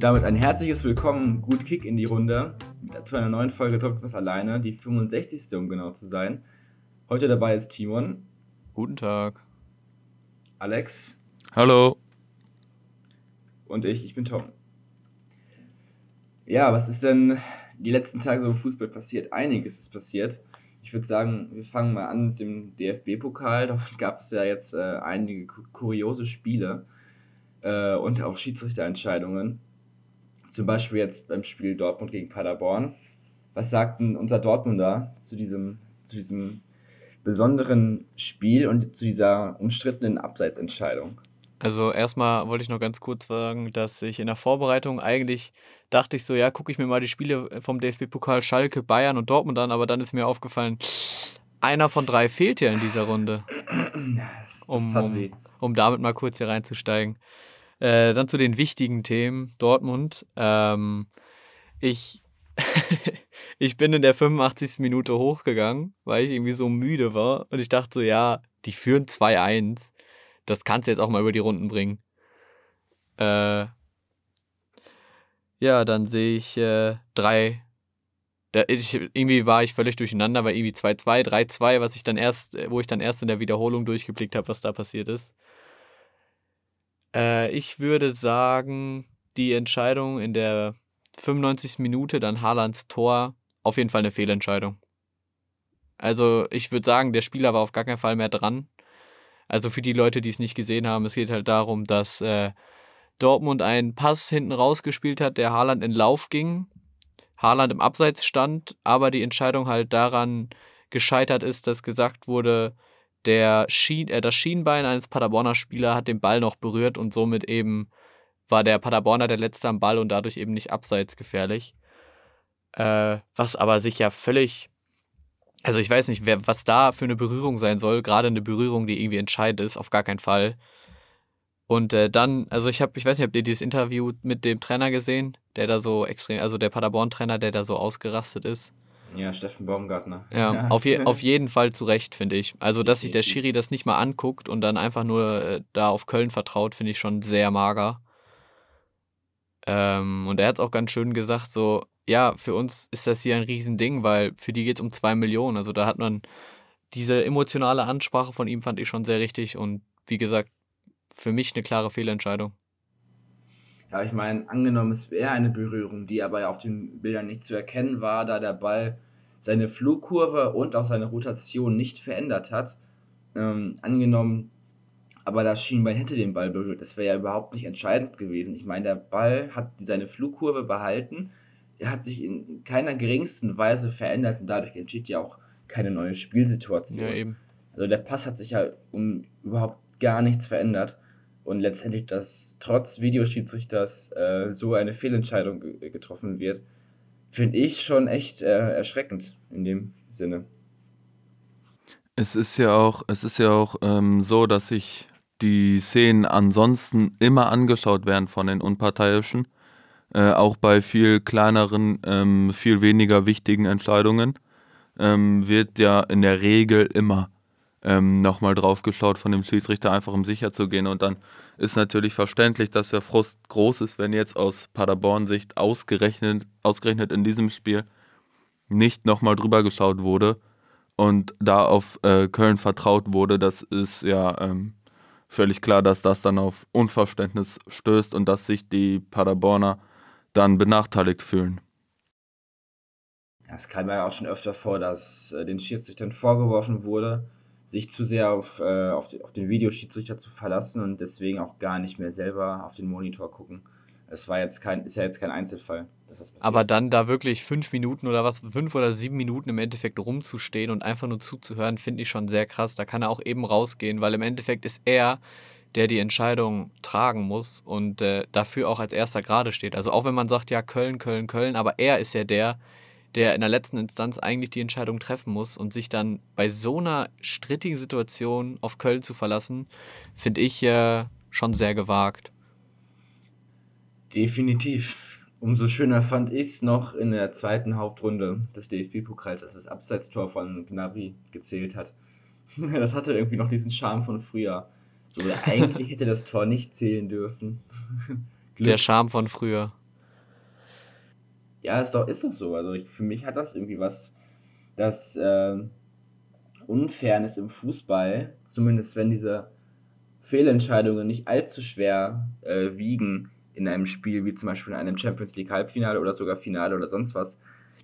Und damit ein herzliches Willkommen, gut Kick in die Runde zu einer neuen Folge was alleine, die 65. um genau zu sein. Heute dabei ist Timon. Guten Tag. Alex. Hallo. Und ich, ich bin Tom. Ja, was ist denn die letzten Tage so im Fußball passiert? Einiges ist passiert. Ich würde sagen, wir fangen mal an mit dem DFB-Pokal. Da gab es ja jetzt äh, einige kuriose Spiele äh, und auch Schiedsrichterentscheidungen. Zum Beispiel jetzt beim Spiel Dortmund gegen Paderborn. Was sagt denn unser Dortmunder zu diesem, zu diesem besonderen Spiel und zu dieser umstrittenen Abseitsentscheidung? Also erstmal wollte ich noch ganz kurz sagen, dass ich in der Vorbereitung eigentlich dachte ich so, ja, gucke ich mir mal die Spiele vom DFB-Pokal Schalke, Bayern und Dortmund an, aber dann ist mir aufgefallen, einer von drei fehlt ja in dieser Runde. Um, um, um damit mal kurz hier reinzusteigen. Äh, dann zu den wichtigen Themen Dortmund. Ähm, ich, ich bin in der 85. Minute hochgegangen, weil ich irgendwie so müde war und ich dachte so, ja, die führen 2-1 das kannst du jetzt auch mal über die Runden bringen. Äh, ja, dann sehe ich äh, drei. Da, ich, irgendwie war ich völlig durcheinander, weil irgendwie 2-2, 3-2, was ich dann erst, wo ich dann erst in der Wiederholung durchgeblickt habe, was da passiert ist. Äh, ich würde sagen, die Entscheidung in der 95. Minute, dann Haalands Tor, auf jeden Fall eine Fehlentscheidung. Also ich würde sagen, der Spieler war auf gar keinen Fall mehr dran. Also für die Leute, die es nicht gesehen haben, es geht halt darum, dass äh, Dortmund einen Pass hinten rausgespielt hat, der Haaland in Lauf ging. Haaland im Abseits stand, aber die Entscheidung halt daran gescheitert ist, dass gesagt wurde, der Schien, äh, das Schienbein eines Paderborner Spielers hat den Ball noch berührt und somit eben war der Paderborner der Letzte am Ball und dadurch eben nicht abseits gefährlich. Äh, was aber sich ja völlig also ich weiß nicht, wer, was da für eine Berührung sein soll, gerade eine Berührung, die irgendwie entscheidend ist, auf gar keinen Fall. Und äh, dann, also ich habe, ich weiß nicht, habt ihr dieses Interview mit dem Trainer gesehen, der da so extrem, also der Paderborn-Trainer, der da so ausgerastet ist? Ja, Steffen Baumgartner. Ja, ja. Auf, je, auf jeden Fall zu Recht, finde ich. Also, dass sich der Schiri das nicht mal anguckt und dann einfach nur äh, da auf Köln vertraut, finde ich schon sehr mager. Ähm, und er hat es auch ganz schön gesagt, so, ja, für uns ist das hier ein Riesending, weil für die geht es um zwei Millionen. Also da hat man diese emotionale Ansprache von ihm fand ich schon sehr richtig und wie gesagt, für mich eine klare Fehlentscheidung. Ja, ich meine, angenommen, es wäre eine Berührung, die aber auf den Bildern nicht zu erkennen war, da der Ball seine Flugkurve und auch seine Rotation nicht verändert hat. Ähm, angenommen, aber das Schienbein hätte den Ball berührt. Das wäre ja überhaupt nicht entscheidend gewesen. Ich meine, der Ball hat seine Flugkurve behalten er hat sich in keiner geringsten Weise verändert und dadurch entsteht ja auch keine neue Spielsituation. Ja, eben. Also der Pass hat sich ja um überhaupt gar nichts verändert und letztendlich, dass trotz Videoschiedsrichters äh, so eine Fehlentscheidung ge getroffen wird, finde ich schon echt äh, erschreckend in dem Sinne. Es ist ja auch, es ist ja auch ähm, so, dass sich die Szenen ansonsten immer angeschaut werden von den Unparteiischen äh, auch bei viel kleineren, ähm, viel weniger wichtigen Entscheidungen ähm, wird ja in der Regel immer ähm, nochmal drauf geschaut von dem Schiedsrichter, einfach um sicher zu gehen. Und dann ist natürlich verständlich, dass der Frust groß ist, wenn jetzt aus Paderborn-Sicht ausgerechnet, ausgerechnet in diesem Spiel nicht nochmal drüber geschaut wurde und da auf äh, Köln vertraut wurde. Das ist ja ähm, völlig klar, dass das dann auf Unverständnis stößt und dass sich die Paderborner dann benachteiligt fühlen. Es kam ja auch schon öfter vor, dass äh, den Schiedsrichtern vorgeworfen wurde, sich zu sehr auf, äh, auf, die, auf, den Videoschiedsrichter zu verlassen und deswegen auch gar nicht mehr selber auf den Monitor gucken. Es war jetzt kein, ist ja jetzt kein Einzelfall. Aber dann da wirklich fünf Minuten oder was, fünf oder sieben Minuten im Endeffekt rumzustehen und einfach nur zuzuhören, finde ich schon sehr krass. Da kann er auch eben rausgehen, weil im Endeffekt ist er der die Entscheidung tragen muss und äh, dafür auch als erster gerade steht. Also auch wenn man sagt, ja, Köln, Köln, Köln, aber er ist ja der, der in der letzten Instanz eigentlich die Entscheidung treffen muss und sich dann bei so einer strittigen Situation auf Köln zu verlassen, finde ich äh, schon sehr gewagt. Definitiv. Umso schöner fand ich es noch in der zweiten Hauptrunde des DFB-Pokals, als das Abseitstor von Gnabry gezählt hat. Das hatte irgendwie noch diesen Charme von früher. So, eigentlich hätte das Tor nicht zählen dürfen. Der Charme von früher. Ja, ist doch, ist doch so. Also ich, für mich hat das irgendwie was, das äh, Unfairness im Fußball, zumindest wenn diese Fehlentscheidungen nicht allzu schwer äh, wiegen in einem Spiel, wie zum Beispiel in einem Champions League Halbfinale oder sogar Finale oder sonst was,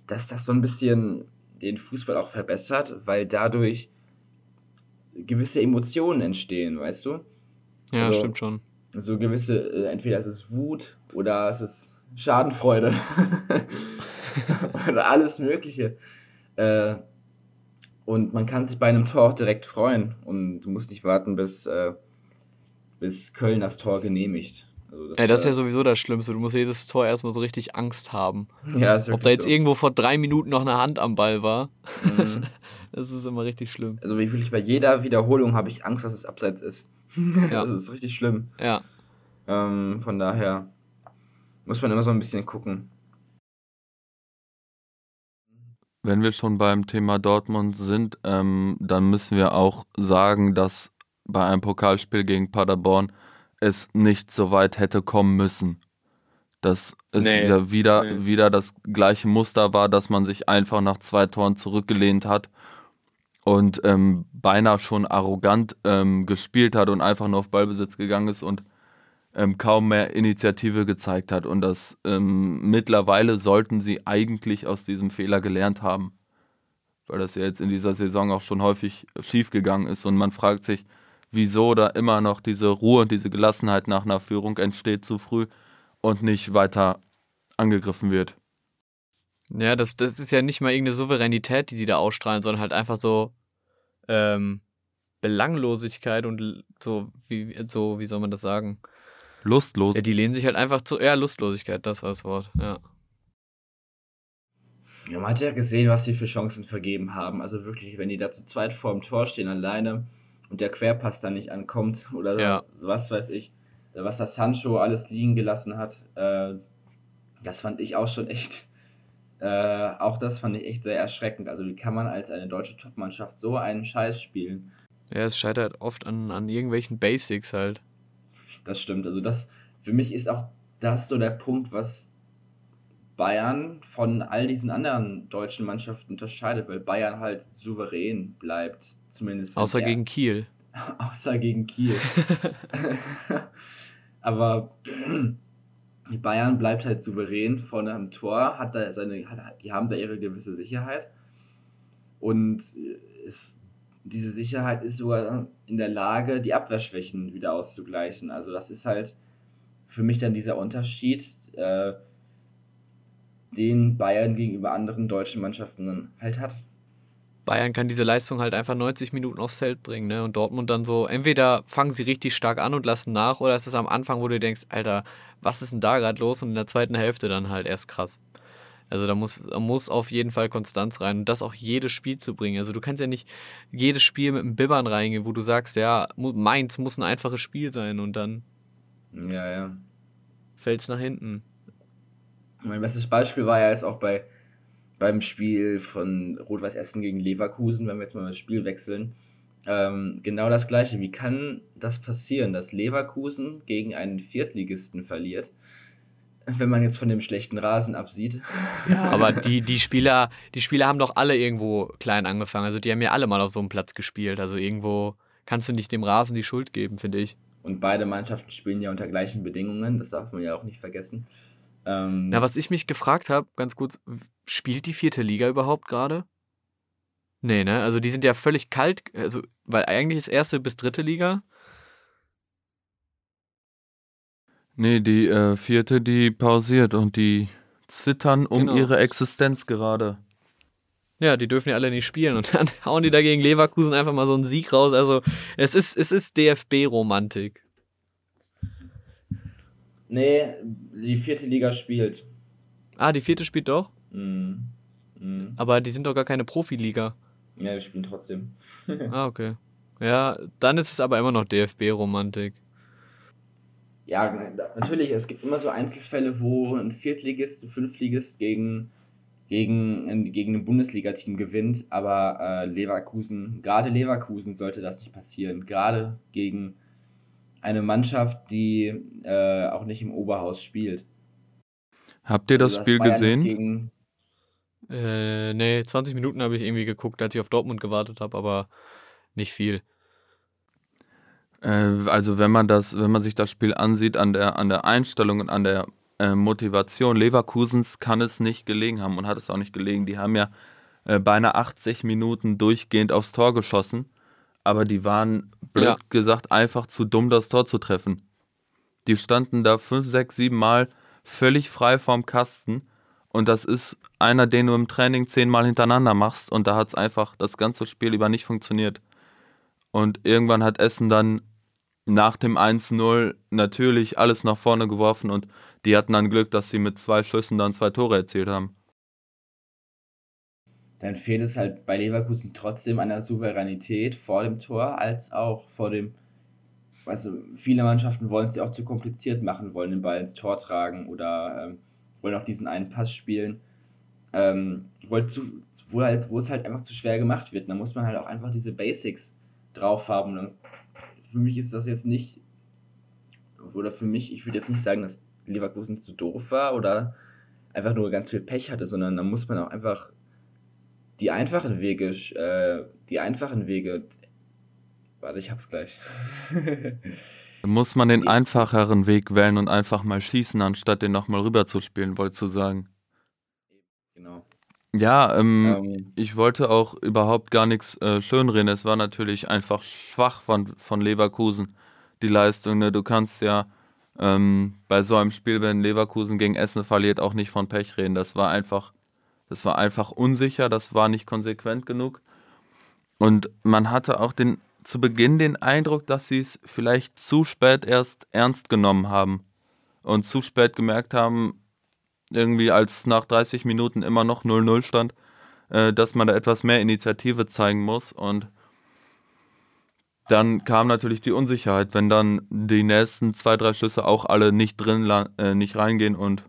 dass das so ein bisschen den Fußball auch verbessert, weil dadurch gewisse Emotionen entstehen, weißt du? Ja, also, stimmt schon. So gewisse, äh, entweder ist es Wut oder es ist Schadenfreude oder alles Mögliche. Äh, und man kann sich bei einem Tor auch direkt freuen und du musst nicht warten, bis, äh, bis Köln das Tor genehmigt. Also das, ja, das ist ja äh, sowieso das Schlimmste. Du musst jedes Tor erstmal so richtig Angst haben. Ja, Ob da jetzt so. irgendwo vor drei Minuten noch eine Hand am Ball war. Mhm. das ist immer richtig schlimm. Also wie wirklich bei jeder Wiederholung habe ich Angst, dass es abseits ist. Ja. das ist richtig schlimm. Ja. Ähm, von daher muss man immer so ein bisschen gucken. Wenn wir schon beim Thema Dortmund sind, ähm, dann müssen wir auch sagen, dass bei einem Pokalspiel gegen Paderborn es nicht so weit hätte kommen müssen. Dass es nee, ja wieder, nee. wieder das gleiche Muster war, dass man sich einfach nach zwei Toren zurückgelehnt hat und ähm, beinahe schon arrogant ähm, gespielt hat und einfach nur auf Ballbesitz gegangen ist und ähm, kaum mehr Initiative gezeigt hat. Und das ähm, mittlerweile sollten sie eigentlich aus diesem Fehler gelernt haben. Weil das ja jetzt in dieser Saison auch schon häufig schiefgegangen ist. Und man fragt sich, wieso da immer noch diese Ruhe und diese Gelassenheit nach einer Führung entsteht zu früh und nicht weiter angegriffen wird. Ja, das, das ist ja nicht mal irgendeine Souveränität, die sie da ausstrahlen, sondern halt einfach so ähm, Belanglosigkeit und so, wie, so, wie soll man das sagen? Lustlos. Ja, die lehnen sich halt einfach zu. Ja, Lustlosigkeit, das war das Wort, ja. Ja, man hat ja gesehen, was sie für Chancen vergeben haben. Also wirklich, wenn die da zu zweit vor dem Tor stehen alleine, und der Querpass dann nicht ankommt oder ja. was weiß ich, was das Sancho alles liegen gelassen hat, äh, das fand ich auch schon echt, äh, auch das fand ich echt sehr erschreckend. Also wie kann man als eine deutsche Topmannschaft so einen Scheiß spielen? Ja, es scheitert oft an, an irgendwelchen Basics halt. Das stimmt. Also das, für mich ist auch das so der Punkt, was Bayern von all diesen anderen deutschen Mannschaften unterscheidet, weil Bayern halt souverän bleibt. Zumindest. Außer gegen Kiel. Außer gegen Kiel. Aber Bayern bleibt halt souverän vorne am Tor, hat da seine, hat, die haben da ihre gewisse Sicherheit. Und ist, diese Sicherheit ist sogar in der Lage, die Abwehrschwächen wieder auszugleichen. Also das ist halt für mich dann dieser Unterschied. Äh, den Bayern gegenüber anderen deutschen Mannschaften dann halt hat. Bayern kann diese Leistung halt einfach 90 Minuten aufs Feld bringen, ne? Und Dortmund dann so, entweder fangen sie richtig stark an und lassen nach, oder ist es am Anfang, wo du denkst, Alter, was ist denn da gerade los? Und in der zweiten Hälfte dann halt erst krass. Also da muss, muss auf jeden Fall Konstanz rein und das auch jedes Spiel zu bringen. Also du kannst ja nicht jedes Spiel mit einem Bibbern reingehen, wo du sagst, ja, Mainz muss ein einfaches Spiel sein und dann ja, ja. fällt es nach hinten. Mein bestes Beispiel war ja jetzt auch bei, beim Spiel von Rot-Weiß Essen gegen Leverkusen, wenn wir jetzt mal das Spiel wechseln. Ähm, genau das gleiche. Wie kann das passieren, dass Leverkusen gegen einen Viertligisten verliert? Wenn man jetzt von dem schlechten Rasen absieht. Ja, aber die, die, Spieler, die Spieler haben doch alle irgendwo klein angefangen. Also die haben ja alle mal auf so einem Platz gespielt. Also irgendwo kannst du nicht dem Rasen die Schuld geben, finde ich. Und beide Mannschaften spielen ja unter gleichen Bedingungen, das darf man ja auch nicht vergessen. Ähm, Na, was ich mich gefragt habe, ganz kurz, spielt die vierte Liga überhaupt gerade? Nee, ne? Also die sind ja völlig kalt, also, weil eigentlich ist erste bis dritte Liga. Nee, die äh, vierte, die pausiert und die zittern um genau. ihre Existenz gerade. Ja, die dürfen ja alle nicht spielen und dann hauen die da gegen Leverkusen einfach mal so einen Sieg raus. Also es ist, es ist DFB-Romantik. Nee, die vierte Liga spielt. Ah, die vierte spielt doch? Mhm. Mhm. Aber die sind doch gar keine Profiliga. Ja, die spielen trotzdem. ah, okay. Ja, dann ist es aber immer noch DFB-Romantik. Ja, natürlich, es gibt immer so Einzelfälle, wo ein Viertligist, ein Fünftligist gegen, gegen, gegen ein Bundesliga-Team gewinnt, aber äh, Leverkusen, gerade Leverkusen sollte das nicht passieren. Gerade gegen eine Mannschaft, die äh, auch nicht im Oberhaus spielt. Habt ihr das Also, dass Spiel Bayern das gesehen? gegen Äh, nee, 20 Minuten habe ich irgendwie geguckt, als ich auf Dortmund gewartet habe, aber nicht viel. Äh, also wenn man das, wenn man sich das Spiel ansieht, an der, an der Einstellung und an der äh, Motivation Leverkusens kann es nicht gelegen haben und hat es auch nicht gelegen. Die haben ja äh, beinahe 80 Minuten durchgehend aufs Tor geschossen, aber die waren, blöd Ja. gesagt, einfach zu dumm, das Tor zu treffen. Die standen da fünf, sechs, sieben Mal völlig frei vorm Kasten und das ist einer, den du im Training zehnmal hintereinander machst und da hat es einfach das ganze Spiel über nicht funktioniert. Und irgendwann hat Essen dann nach dem 1-0 natürlich alles nach vorne geworfen und die hatten dann Glück, dass sie mit zwei Schüssen dann zwei Tore erzielt haben. dann fehlt es halt bei Leverkusen trotzdem an der Souveränität vor dem Tor, als auch vor dem. Also viele Mannschaften wollen es ja auch zu kompliziert machen, wollen den Ball ins Tor tragen oder ähm, wollen auch diesen einen Pass spielen. Ähm, wo, halt, wo es halt einfach zu schwer gemacht wird. Da muss man halt auch einfach diese Basics drauf haben. Und für mich ist das jetzt nicht, oder für mich, ich würde jetzt nicht sagen, dass Leverkusen zu doof war oder einfach nur ganz viel Pech hatte, sondern da muss man auch einfach die einfachen Wege, äh, die einfachen Wege. Warte, ich hab's gleich. Da muss man den einfacheren Weg wählen und einfach mal schießen, anstatt den nochmal rüber zu spielen, wolltest du sagen. genau. Ja, ähm, Ähm, ich wollte auch überhaupt gar nichts äh, schönreden. Es war natürlich einfach schwach von, von Leverkusen, die Leistung. Ne? Du kannst ja ähm, bei so einem Spiel, wenn Leverkusen gegen Essen verliert, auch nicht von Pech reden. Das war einfach, das war einfach unsicher, das war nicht konsequent genug. Und man hatte auch den, zu Beginn den Eindruck, dass sie es vielleicht zu spät erst ernst genommen haben und zu spät gemerkt haben, irgendwie als nach 30 Minuten immer noch 0-0 stand, äh, dass man da etwas mehr Initiative zeigen muss. Und dann kam natürlich die Unsicherheit, wenn dann die nächsten zwei, drei Schüsse auch alle nicht drin, äh, nicht reingehen und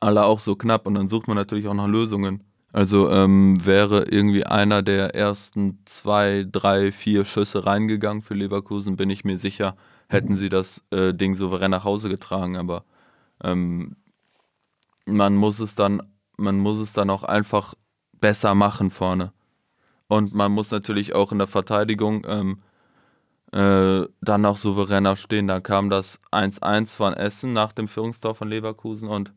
alle auch so knapp. Und dann sucht man natürlich auch nach Lösungen. Also ähm, wäre irgendwie einer der ersten zwei, drei, vier Schüsse reingegangen für Leverkusen, bin ich mir sicher, hätten sie das äh, Ding souverän nach Hause getragen. Aber ähm, man muss es dann, man muss es dann auch einfach besser machen vorne. Und man muss natürlich auch in der Verteidigung ähm, äh, dann auch souveräner stehen. Da kam das 1-1 von Essen nach dem Führungstor von Leverkusen und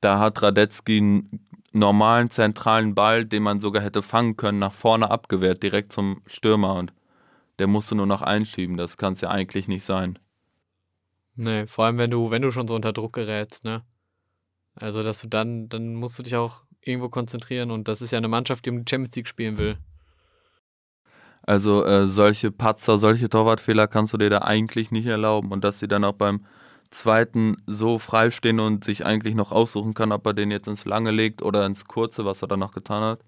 da hat Radetzky einen normalen zentralen Ball, den man sogar hätte fangen können, nach vorne abgewehrt, direkt zum Stürmer und der musste nur noch einschieben. Das kann es ja eigentlich nicht sein. Nee, vor allem wenn du, wenn du schon so unter Druck gerätst, ne? Also, dass du dann, dann musst du dich auch irgendwo konzentrieren und das ist ja eine Mannschaft, die um die Champions League spielen will. Also äh, solche Patzer, solche Torwartfehler kannst du dir da eigentlich nicht erlauben. Und dass sie dann auch beim zweiten so frei stehen und sich eigentlich noch aussuchen kann, ob er den jetzt ins Lange legt oder ins Kurze, was er dann noch getan hat.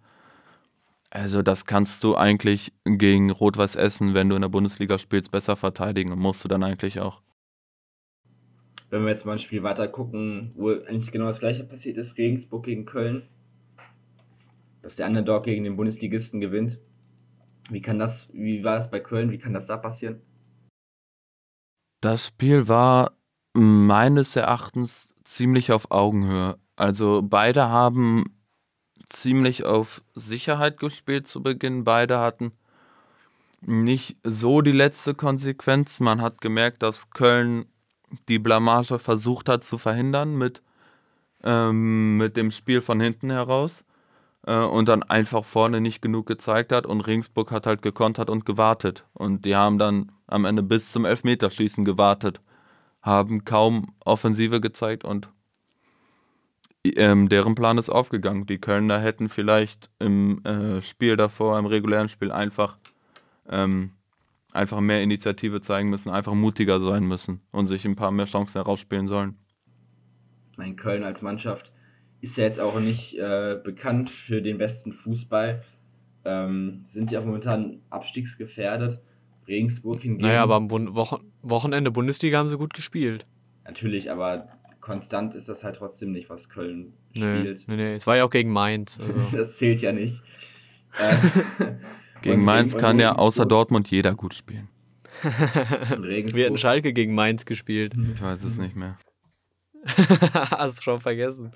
Also das kannst du eigentlich gegen Rot-Weiß Essen, wenn du in der Bundesliga spielst, besser verteidigen und musst du dann eigentlich auch. Wenn wir jetzt mal ein Spiel weiter gucken, wo eigentlich genau das gleiche passiert ist, Regensburg gegen Köln, dass der Underdog gegen den Bundesligisten gewinnt. Wie kann das, wie war das bei Köln, wie kann das da passieren? Das Spiel war meines Erachtens ziemlich auf Augenhöhe. Also beide haben ziemlich auf Sicherheit gespielt zu Beginn. Beide hatten nicht so die letzte Konsequenz. Man hat gemerkt, dass Köln die Blamage versucht hat zu verhindern mit, ähm, mit dem Spiel von hinten heraus äh, und dann einfach vorne nicht genug gezeigt hat und Regensburg hat halt gekontert und gewartet und die haben dann am Ende bis zum Elfmeterschießen gewartet, haben kaum Offensive gezeigt und ähm, deren Plan ist aufgegangen. Die Kölner hätten vielleicht im äh, Spiel davor, im regulären Spiel einfach ähm, einfach mehr Initiative zeigen müssen, einfach mutiger sein müssen und sich ein paar mehr Chancen herausspielen sollen. Ich meine, Köln als Mannschaft ist ja jetzt auch nicht äh, bekannt für den besten Fußball. Ähm, sind ja auch momentan abstiegsgefährdet. Regensburg hingegen. Naja, aber am Bun Wochen Wochenende Bundesliga haben sie gut gespielt. Natürlich, aber konstant ist das halt trotzdem nicht, was Köln Nee, spielt. nee, nee. Es war ja auch gegen Mainz. Also. Das zählt ja nicht. Äh, Gegen Mainz kann ja außer Dortmund jeder gut spielen. Wir hatten Regensburg, Schalke gegen Mainz gespielt. Ich weiß es nicht mehr. Hast schon vergessen.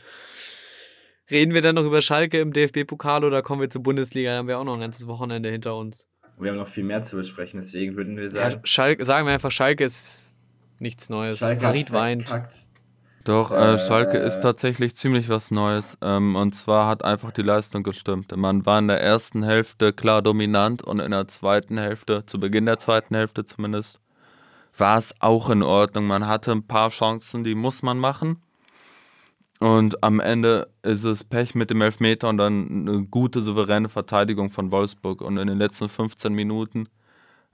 Reden wir dann noch über Schalke im DFB-Pokal oder kommen wir zur Bundesliga? Da haben wir auch noch ein ganzes Wochenende hinter uns. Wir haben noch viel mehr zu besprechen, deswegen würden wir sagen. Ja, Schalke, sagen wir einfach, Schalke ist nichts Neues. Schalke Harit hat weint. verkackt. Doch, äh, Äh, Schalke ist tatsächlich ziemlich was Neues. Ähm, und zwar hat einfach die Leistung gestimmt. Man war in der ersten Hälfte klar dominant und in der zweiten Hälfte, zu Beginn der zweiten Hälfte zumindest, war es auch in Ordnung. Man hatte ein paar Chancen, die muss man machen. Und am Ende ist es Pech mit dem Elfmeter und dann eine gute, souveräne Verteidigung von Wolfsburg. Und in den letzten 15 Minuten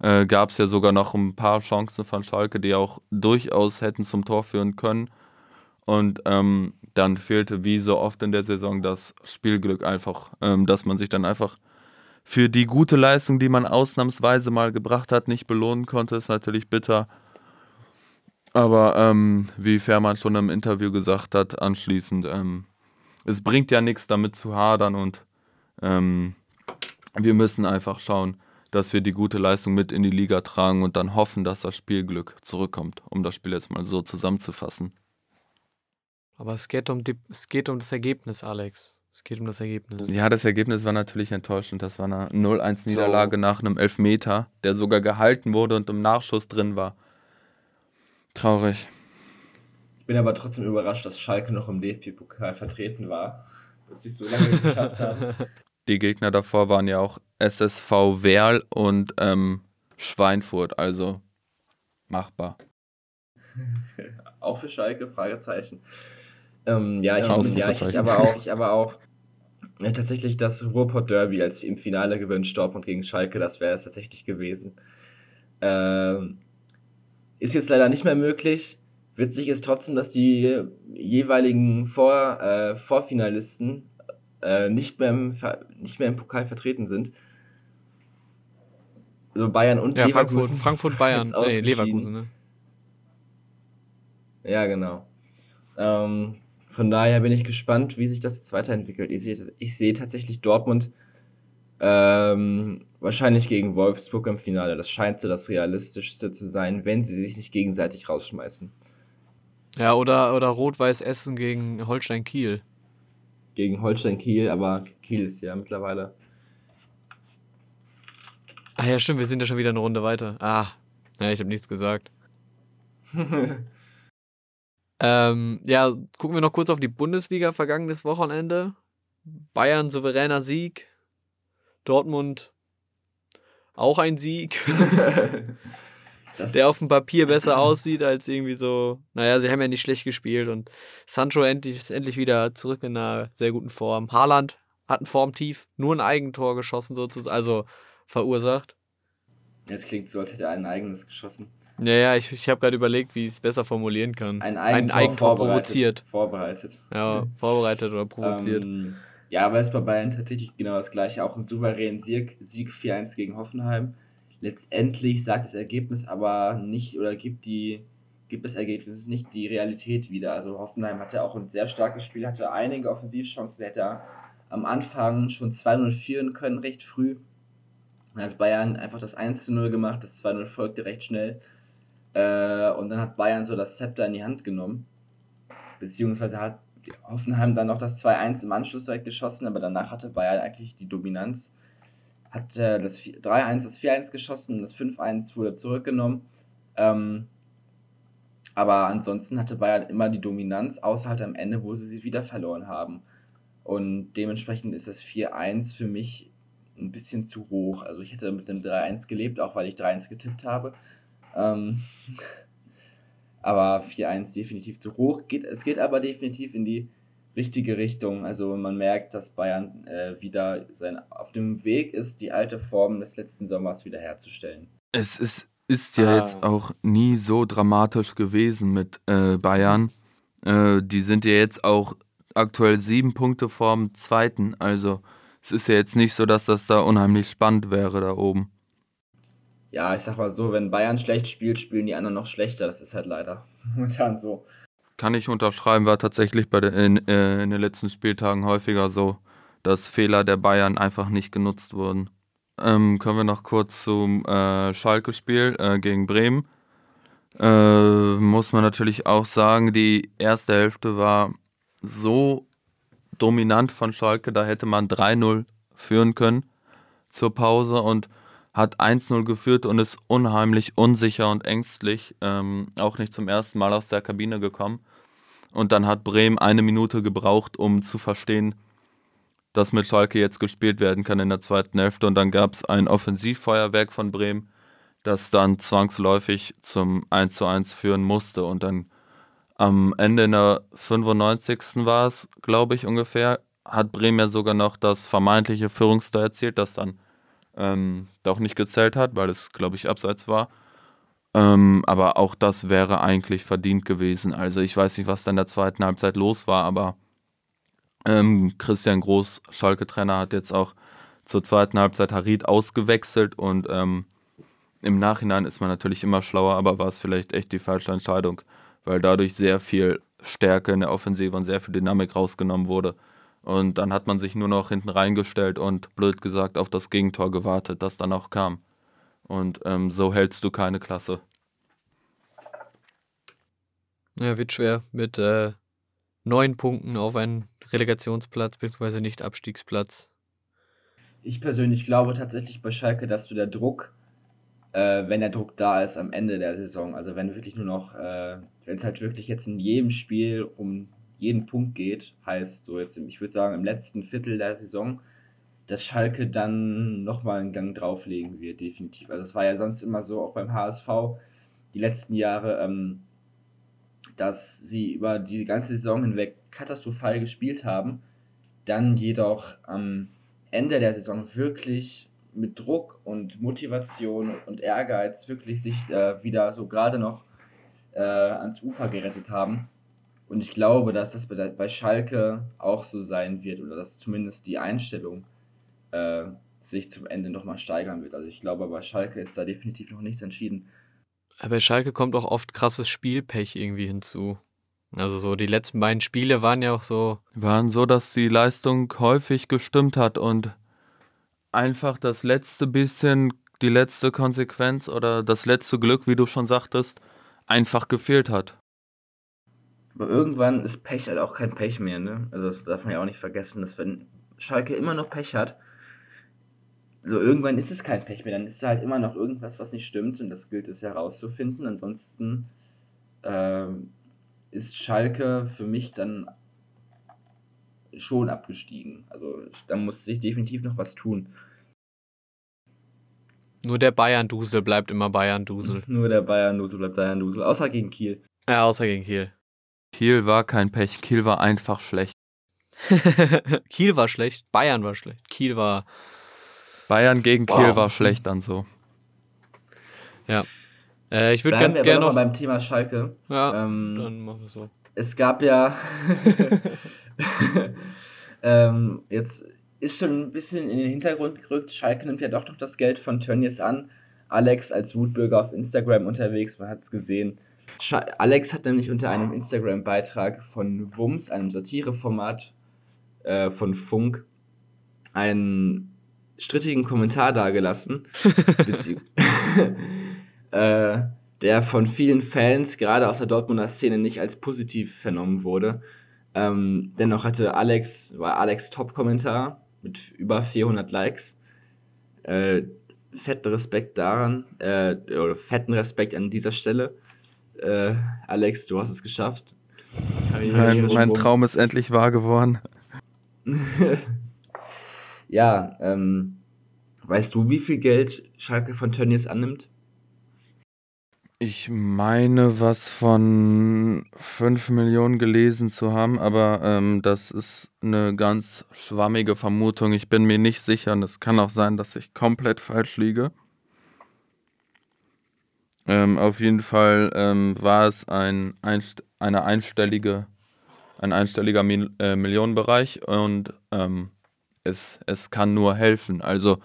äh, gab es ja sogar noch ein paar Chancen von Schalke, die auch durchaus hätten zum Tor führen können. Und ähm, dann fehlte wie so oft in der Saison das Spielglück einfach, ähm, dass man sich dann einfach für die gute Leistung, die man ausnahmsweise mal gebracht hat, nicht belohnen konnte. Ist natürlich bitter. Aber ähm, wie Fährmann schon im Interview gesagt hat, anschließend, ähm, es bringt ja nichts damit zu hadern und ähm, wir müssen einfach schauen, dass wir die gute Leistung mit in die Liga tragen und dann hoffen, dass das Spielglück zurückkommt, um das Spiel jetzt mal so zusammenzufassen. Aber es geht, um die, es geht um das Ergebnis, Alex. Es geht um das Ergebnis. Ja, das Ergebnis war natürlich enttäuschend. Das war eine 0-1-Niederlage nach einem Elfmeter, der sogar gehalten wurde und im Nachschuss drin war. Traurig. Ich bin aber trotzdem überrascht, dass Schalke noch im DFB-Pokal vertreten war. Dass sie es so lange geschafft haben. Die Gegner davor waren ja auch SSV Werl und ähm, Schweinfurt, also machbar. Auch für Schalke, Fragezeichen. Ähm, ja, ich, Ja, ja, Ausrufezeichen. ich aber auch, ich aber auch ja, tatsächlich das Ruhrpott Derby, als im Finale gewinnt Dortmund gegen Schalke, das wäre es tatsächlich gewesen. Ähm, ist jetzt leider nicht mehr möglich. Witzig ist trotzdem, dass die jeweiligen Vor, äh, Vorfinalisten äh, nicht, mehr im, nicht mehr im Pokal vertreten sind. Also Bayern und ja, Leverkusen. Frankfurt, Frankfurt, Bayern. jetzt Nee. Leverkusen, ne? Ja, genau. Ähm, von daher bin ich gespannt, wie sich das jetzt weiterentwickelt. Ich sehe, ich sehe tatsächlich Dortmund ähm, wahrscheinlich gegen Wolfsburg im Finale. Das scheint so das Realistischste zu sein, wenn sie sich nicht gegenseitig rausschmeißen. Ja, oder, oder Rot-Weiß Essen gegen Holstein Kiel. Gegen Holstein Kiel, aber Kiel ist ja mittlerweile. Ah ja, stimmt, wir sind ja schon wieder eine Runde weiter. Ah, ja, ich habe nichts gesagt. Ähm, ja, gucken wir noch kurz auf die Bundesliga vergangenes Wochenende. Bayern souveräner Sieg. Dortmund auch ein Sieg, der auf dem Papier besser aussieht als irgendwie so. Naja, sie haben ja nicht schlecht gespielt und Sancho endlich, ist endlich wieder zurück in einer sehr guten Form. Haaland hat ein Formtief, nur ein Eigentor geschossen sozusagen, also verursacht. jetzt klingt so, als hätte er ein eigenes geschossen. Ja, ja, ich, ich habe gerade überlegt, wie ich es besser formulieren kann. Ein ein Eigentor, Eigentor vorbereitet, provoziert. Vorbereitet. Ja, vorbereitet oder provoziert. Ähm, ja, aber es ist bei Bayern tatsächlich genau das gleiche. Auch ein souveränen Sieg, Sieg 4-1 gegen Hoffenheim. Letztendlich sagt das Ergebnis aber nicht oder gibt die gibt das Ergebnis nicht die Realität wieder. Also Hoffenheim hatte auch ein sehr starkes Spiel, hatte einige Offensivchancen, hätte am Anfang schon 2-0 führen können, recht früh. Dann hat Bayern einfach das 1-0 gemacht, das 2-0 folgte recht schnell. Äh, und dann hat Bayern so das Zepter in die Hand genommen. Beziehungsweise hat Hoffenheim dann noch das 2-1 im Anschluss direkt geschossen, aber danach hatte Bayern eigentlich die Dominanz. Hat äh, das 4 3-1, das 4-1 geschossen, das 5-1 wurde zurückgenommen. Ähm, aber ansonsten hatte Bayern immer die Dominanz, außer halt am Ende, wo sie sie wieder verloren haben. Und dementsprechend ist das 4-1 für mich ein bisschen zu hoch. Also ich hätte mit dem 3-1 gelebt, auch weil ich 3-1 getippt habe. Ähm, aber 4-1 definitiv zu hoch. Geht, es geht aber definitiv in die richtige Richtung. Also man merkt, dass Bayern äh, wieder sein, auf dem Weg ist, die alte Form des letzten Sommers wiederherzustellen. Es ist, ist ja Ah. jetzt auch nie so dramatisch gewesen mit äh, Bayern. Äh, die sind ja jetzt auch aktuell sieben Punkte vorm zweiten. Also es ist ja jetzt nicht so, dass das da unheimlich spannend wäre da oben. Ja, ich sag mal so, wenn Bayern schlecht spielt, spielen die anderen noch schlechter. Das ist halt leider momentan so. Kann ich unterschreiben, war tatsächlich bei den, in, äh, in den letzten Spieltagen häufiger so, dass Fehler der Bayern einfach nicht genutzt wurden. Ähm, kommen wir noch kurz zum äh, Schalke-Spiel äh, gegen Bremen. Äh, muss man natürlich auch sagen, die erste Hälfte war so dominant von Schalke, da hätte man 3-0 führen können zur Pause und hat 1-0 geführt und ist unheimlich unsicher und ängstlich, ähm, auch nicht zum ersten Mal aus der Kabine gekommen. Und dann hat Bremen eine Minute gebraucht, um zu verstehen, dass mit Schalke jetzt gespielt werden kann in der zweiten Hälfte. Und dann gab es ein Offensivfeuerwerk von Bremen, das dann zwangsläufig zum 1:1 führen musste. Und dann am Ende in der 95. war es, glaube ich, ungefähr, hat Bremen ja sogar noch das vermeintliche Führungstor erzielt, das dann ähm, doch nicht gezählt hat, weil es, glaube ich, abseits war. Ähm, aber auch das wäre eigentlich verdient gewesen. Also ich weiß nicht, was da in der zweiten Halbzeit los war, aber ähm, Christian Groß, Schalke-Trainer, hat jetzt auch zur zweiten Halbzeit Harid ausgewechselt und ähm, im Nachhinein ist man natürlich immer schlauer, aber war es vielleicht echt die falsche Entscheidung, weil dadurch sehr viel Stärke in der Offensive und sehr viel Dynamik rausgenommen wurde. Und dann hat man sich nur noch hinten reingestellt und blöd gesagt auf das Gegentor gewartet, das dann auch kam. Und ähm, so hältst du keine Klasse. Ja, wird schwer mit äh, neun Punkten auf einen Relegationsplatz bzw. nicht Abstiegsplatz. Ich persönlich glaube tatsächlich bei Schalke, dass du der Druck, äh, wenn der Druck da ist am Ende der Saison, also wenn wirklich nur noch, äh, wenn es halt wirklich jetzt in jedem Spiel um jeden Punkt geht, heißt so jetzt, ich würde sagen, im letzten Viertel der Saison, dass Schalke dann nochmal einen Gang drauflegen wird, definitiv. Also es war ja sonst immer so, auch beim HSV, die letzten Jahre, ähm, dass sie über die ganze Saison hinweg katastrophal gespielt haben, dann jedoch am Ende der Saison wirklich mit Druck und Motivation und Ehrgeiz wirklich sich äh, wieder so gerade noch äh, ans Ufer gerettet haben. Und ich glaube, dass das bei, bei Schalke auch so sein wird oder dass zumindest die Einstellung äh, sich zum Ende nochmal steigern wird. Also ich glaube, bei Schalke ist da definitiv noch nichts entschieden. Aber bei Schalke kommt auch oft krasses Spielpech irgendwie hinzu. Also so die letzten beiden Spiele waren ja auch so. Waren so, dass die Leistung häufig gestimmt hat und einfach das letzte bisschen, die letzte Konsequenz oder das letzte Glück, wie du schon sagtest, einfach gefehlt hat. Aber irgendwann ist Pech halt auch kein Pech mehr, ne? Also das darf man ja auch nicht vergessen, dass wenn Schalke immer noch Pech hat, so irgendwann ist es kein Pech mehr, dann ist es halt immer noch irgendwas, was nicht stimmt und das gilt es herauszufinden. Ansonsten ähm, ist Schalke für mich dann schon abgestiegen. Also da muss sich definitiv noch was tun. Nur der Bayern-Dusel bleibt immer Bayern-Dusel. Nur der Bayern-Dusel bleibt Bayern-Dusel, außer gegen Kiel. Ja, außer gegen Kiel. Kiel war kein Pech, Kiel war einfach schlecht. Kiel war schlecht, Bayern war schlecht, Kiel war Bayern gegen Kiel wow. war schlecht dann so. Ja. Äh, ich würde ganz gerne noch beim Thema Schalke. Ja, ähm, dann machen wir so. Es gab ja ähm, jetzt ist schon ein bisschen in den Hintergrund gerückt. Schalke nimmt ja doch noch das Geld von Tönnies an. Alex als Wutbürger auf Instagram unterwegs, man hat es gesehen. Alex hat nämlich unter einem Instagram-Beitrag von Wums, einem Satireformat äh, von Funk, einen strittigen Kommentar dargelassen, äh, der von vielen Fans, gerade aus der Dortmunder Szene, nicht als positiv vernommen wurde. Ähm, dennoch hatte Alex, war Alex Top-Kommentar mit über 400 Likes. Äh, fetten Respekt daran, äh, oder fetten Respekt an dieser Stelle. Äh, Alex, du hast es geschafft. Mein, mein Traum ist endlich wahr geworden. ja, ähm, weißt du, wie viel Geld Schalke von Tönnies annimmt? Ich meine, was von 5 Millionen gelesen zu haben, aber ähm, das ist eine ganz schwammige Vermutung. Ich bin mir nicht sicher und es kann auch sein, dass ich komplett falsch liege. Ähm, auf jeden Fall ähm, war es ein, einst eine einstellige, ein einstelliger Mil äh, Millionenbereich und ähm, es, es kann nur helfen. Also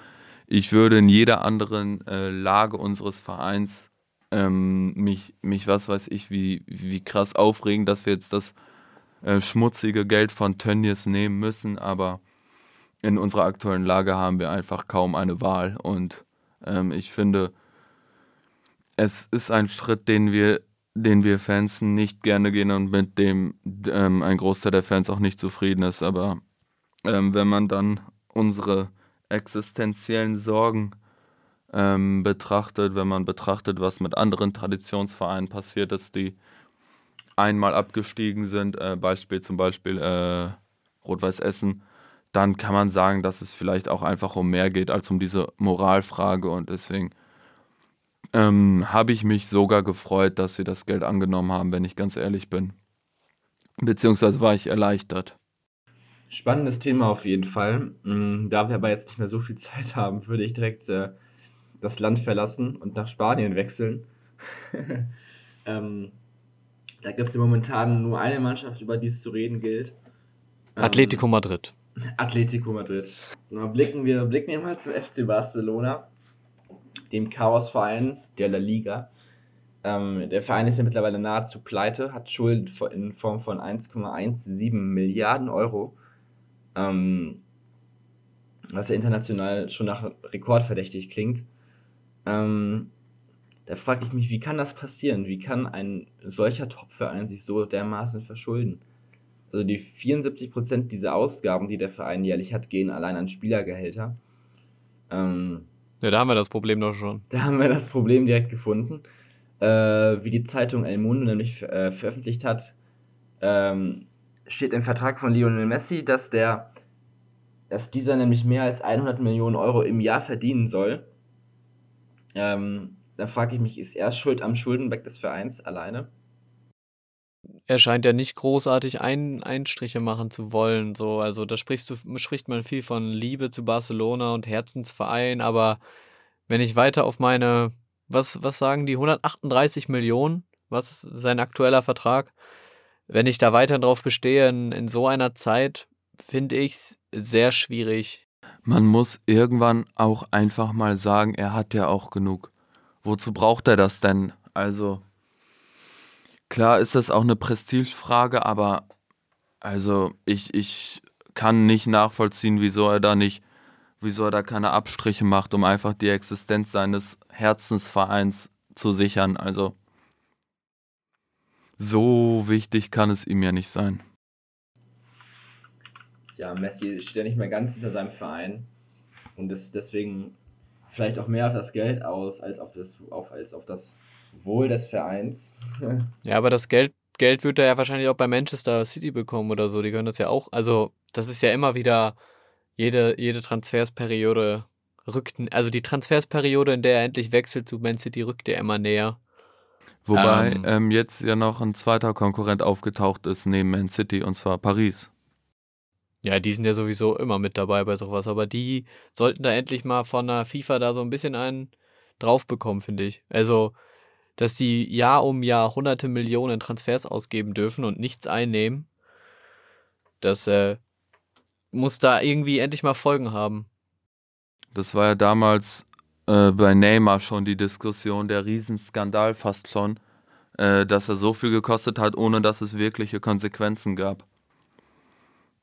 ich würde in jeder anderen äh, Lage unseres Vereins ähm, mich, mich, was weiß ich, wie, wie krass aufregen, dass wir jetzt das äh, schmutzige Geld von Tönnies nehmen müssen, aber in unserer aktuellen Lage haben wir einfach kaum eine Wahl und ähm, ich finde, es ist ein Schritt, den wir, den wir Fans nicht gerne gehen und mit dem ähm, ein Großteil der Fans auch nicht zufrieden ist. Aber ähm, wenn man dann unsere existenziellen Sorgen ähm, betrachtet, wenn man betrachtet, was mit anderen Traditionsvereinen passiert ist, die einmal abgestiegen sind, äh, Beispiel zum Beispiel äh, Rot-Weiß Essen, dann kann man sagen, dass es vielleicht auch einfach um mehr geht als um diese Moralfrage und deswegen ähm, habe ich mich sogar gefreut, dass wir das Geld angenommen haben, wenn ich ganz ehrlich bin. Beziehungsweise war ich erleichtert. Spannendes Thema auf jeden Fall. Mm, da wir aber jetzt nicht mehr so viel Zeit haben, würde ich direkt äh, das Land verlassen und nach Spanien wechseln. ähm, da gibt es ja momentan nur eine Mannschaft, über die es zu reden gilt. Ähm, Atletico Madrid. Atletico Madrid. Und blicken wir, blicken wir mal zum FC Barcelona, dem Chaosverein der La Liga. Ähm, der Verein ist ja mittlerweile nahezu pleite, hat Schulden in Form von 1,17 Milliarden Euro. Ähm, was ja international schon nach rekordverdächtig klingt. Ähm, da frage ich mich, wie kann das passieren? Wie kann ein solcher Top-Verein sich so dermaßen verschulden? Also die 74% dieser Ausgaben, die der Verein jährlich hat, gehen allein an Spielergehälter. Ähm, ja, da haben wir das Problem doch schon. Da haben wir das Problem direkt gefunden. Äh, wie die Zeitung El Mundo nämlich äh, veröffentlicht hat, ähm, steht im Vertrag von Lionel Messi, dass der, dass dieser nämlich mehr als 100 Millionen Euro im Jahr verdienen soll. Ähm, da frage ich mich, ist er schuld am Schuldenberg des Vereins alleine? Er scheint ja nicht großartig ein, Einstriche machen zu wollen. So. Also da sprichst du, spricht man viel von Liebe zu Barcelona und Herzensverein, aber wenn ich weiter auf meine, was, was sagen die, 138 Millionen, was ist sein aktueller Vertrag? Wenn ich da weiter drauf bestehe, in, in so einer Zeit, finde ich es sehr schwierig. Man muss irgendwann auch einfach mal sagen, er hat ja auch genug. Wozu braucht er das denn? Also, klar ist das auch eine Prestigefrage, aber also ich, ich kann nicht nachvollziehen, wieso er da nicht, wieso er da keine Abstriche macht, um einfach die Existenz seines Herzensvereins zu sichern. Also so wichtig kann es ihm ja nicht sein. Ja, Messi steht ja nicht mehr ganz hinter seinem Verein und ist deswegen vielleicht auch mehr auf das Geld aus, als auf das, auf, als auf das Wohl des Vereins. ja, aber das Geld, Geld wird er ja wahrscheinlich auch bei Manchester City bekommen oder so. Die können das ja auch. Also, das ist ja immer wieder jede, jede Transfersperiode rückt, also die Transfersperiode, in der er endlich wechselt zu Man City, rückt er immer näher. Wobei ähm, ähm, jetzt ja noch ein zweiter Konkurrent aufgetaucht ist neben Man City und zwar Paris. Ja, die sind ja sowieso immer mit dabei bei sowas, aber die sollten da endlich mal von der FIFA da so ein bisschen einen drauf bekommen, finde ich. Also, dass die Jahr um Jahr hunderte Millionen Transfers ausgeben dürfen und nichts einnehmen, das äh, muss da irgendwie endlich mal Folgen haben. Das war ja damals äh, bei Neymar schon die Diskussion, der Riesenskandal fast schon, äh, dass er so viel gekostet hat, ohne dass es wirkliche Konsequenzen gab.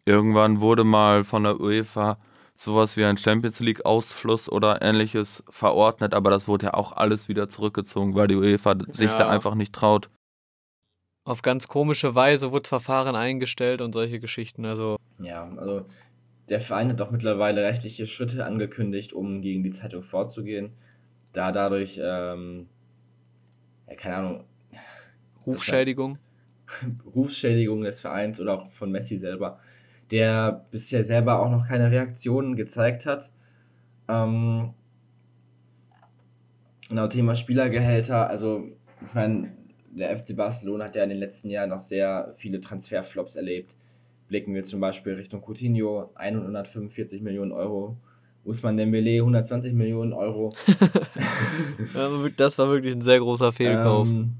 Irgendwann wurde mal von der UEFA sowas wie ein Champions League Ausschluss oder ähnliches verordnet, aber das wurde ja auch alles wieder zurückgezogen, weil die UEFA sich ja. da einfach nicht traut. Auf ganz komische Weise wurde Verfahren eingestellt und solche Geschichten, also. Ja, also der Verein hat auch mittlerweile rechtliche Schritte angekündigt, um gegen die Zeitung vorzugehen, da dadurch, ähm, ja, keine Ahnung. Rufschädigung? Rufschädigung des Vereins oder auch von Messi selber der bisher selber auch noch keine Reaktionen gezeigt hat. Ähm, genau, Thema Spielergehälter, also ich meine, der FC Barcelona hat ja in den letzten Jahren noch sehr viele Transferflops erlebt. Blicken wir zum Beispiel Richtung Coutinho, 145 Millionen Euro. Usman Dembele, 120 Millionen Euro. das war wirklich ein sehr großer Fehlkauf. Ähm,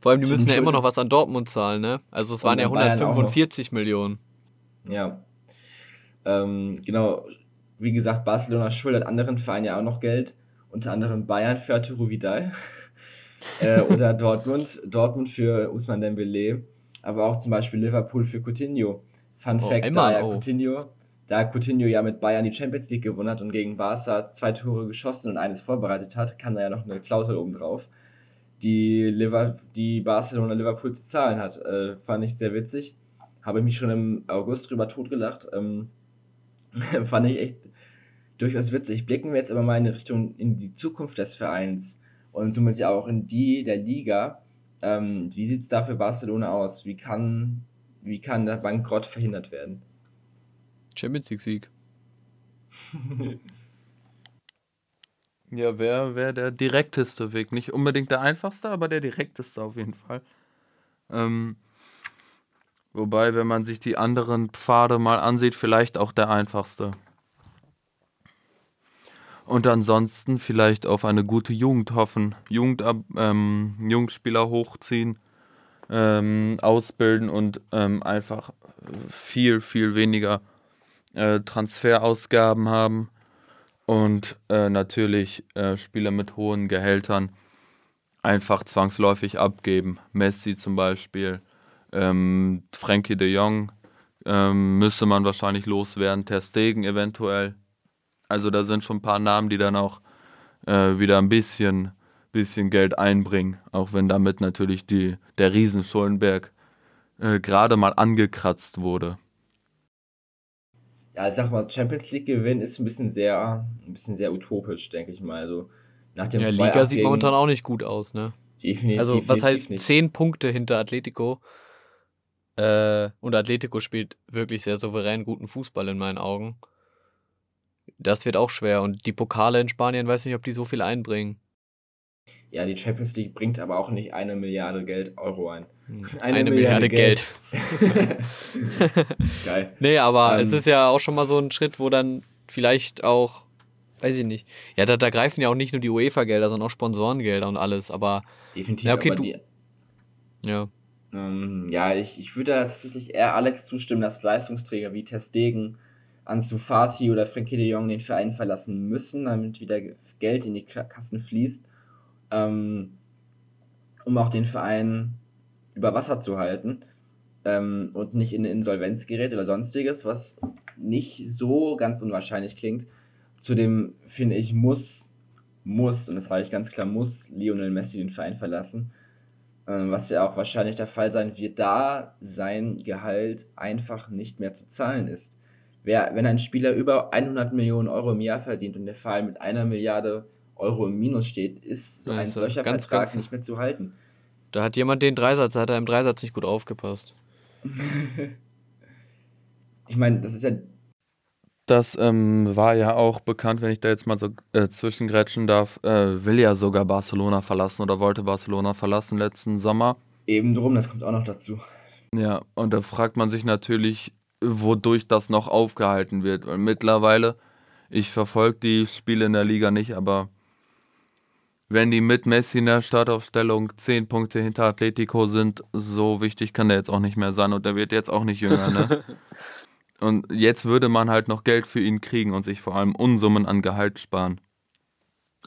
Vor allem, die müssen ja immer noch was an Dortmund zahlen, ne? Also es waren ja 145 Millionen. Ja. Ähm, genau, wie gesagt, Barcelona schuldet anderen Vereinen ja auch noch Geld, unter anderem Bayern für Arturo Vidal äh, oder Dortmund, Dortmund für Usman Dembele, aber auch zum Beispiel Liverpool für Coutinho. Fun oh, Fact, da ja oh. Coutinho, da Coutinho ja mit Bayern die Champions League gewonnen hat und gegen Barca zwei Tore geschossen und eines vorbereitet hat, kam da ja noch eine Klausel oben drauf, die, Liver die Barcelona Liverpool zu zahlen hat. Äh, fand ich sehr witzig. Habe ich mich schon im August drüber totgelacht. Ähm, fand ich echt durchaus witzig. Blicken wir jetzt aber mal in Richtung in die Zukunft des Vereins und somit ja auch in die der Liga. Ähm, wie sieht es da für Barcelona aus? Wie kann, wie kann der Bankrott verhindert werden? Champions League Sieg. ja, wäre wär der direkteste Weg. Nicht unbedingt der einfachste, aber der direkteste auf jeden Fall. Ähm, wobei, wenn man sich die anderen Pfade mal ansieht, vielleicht auch der einfachste. Und ansonsten vielleicht auf eine gute Jugend hoffen, Jugend, ähm, Jugendspieler hochziehen, ähm, ausbilden und ähm, einfach viel, viel weniger äh, Transferausgaben haben und äh, natürlich äh, Spieler mit hohen Gehältern einfach zwangsläufig abgeben. Messi zum Beispiel, ähm, Frankie de Jong ähm, müsste man wahrscheinlich loswerden, Ter Stegen eventuell. Also da sind schon ein paar Namen, die dann auch äh, wieder ein bisschen, bisschen Geld einbringen, auch wenn damit natürlich die, der Riesen Schuldenberg äh, gerade mal angekratzt wurde. Ja, ich sag mal, Champions League gewinnen ist ein bisschen sehr, ein bisschen sehr utopisch, denke ich mal. Also nach dem ja, Liga sieht momentan auch nicht gut aus, ne? Definitiv. Also was heißt nicht. zehn Punkte hinter Atletico? Äh, und Atletico spielt wirklich sehr souverän guten Fußball in meinen Augen. Das wird auch schwer. Und die Pokale in Spanien, weiß nicht, ob die so viel einbringen. Ja, die Champions League bringt aber auch nicht eine Milliarde Geld Euro ein. Hm. Eine, eine Milliarde, Milliarde, Geld. Geld. Geil. Nee, aber ähm, es ist ja auch schon mal so ein Schritt, wo dann vielleicht auch, weiß ich nicht. Ja, da, da greifen ja auch nicht nur die UEFA-Gelder, sondern auch Sponsorengelder und alles. Aber. Definitiv. Ja, okay, aber du, die, ja. Ähm, ja, ich, ich würde tatsächlich eher Alex zustimmen, dass Leistungsträger wie Testegen Ansu Fati oder Frenkie de Jong den Verein verlassen müssen, damit wieder Geld in die Kassen fließt, ähm, um auch den Verein über Wasser zu halten ähm, und nicht in Insolvenz gerät oder sonstiges, was nicht so ganz unwahrscheinlich klingt. Zudem finde ich, muss, muss, und das sage ich ganz klar, muss Lionel Messi den Verein verlassen, was ja auch wahrscheinlich der Fall sein wird, da sein Gehalt einfach nicht mehr zu zahlen ist. Wer, wenn ein Spieler über 100 Millionen Euro im Jahr verdient und der Verein mit einer Milliarde Euro im Minus steht, ist so ein solcher ganz, Vertrag ganz nicht mehr zu halten. Da hat jemand den Dreisatz, da hat er im Dreisatz nicht gut aufgepasst. ich meine, das ist ja. Das ähm, war ja auch bekannt, wenn ich da jetzt mal so äh, zwischengrätschen darf, äh, will ja sogar Barcelona verlassen oder wollte Barcelona verlassen letzten Sommer. Eben drum, das kommt auch noch dazu. Ja, und da fragt man sich natürlich, wodurch das noch aufgehalten wird. Weil mittlerweile, ich verfolge die Spiele in der Liga nicht, aber wenn die mit Messi in der Startaufstellung 10 Punkte hinter Atletico sind, so wichtig kann der jetzt auch nicht mehr sein und der wird jetzt auch nicht jünger. Ne? und jetzt würde man halt noch Geld für ihn kriegen und sich vor allem Unsummen an Gehalt sparen.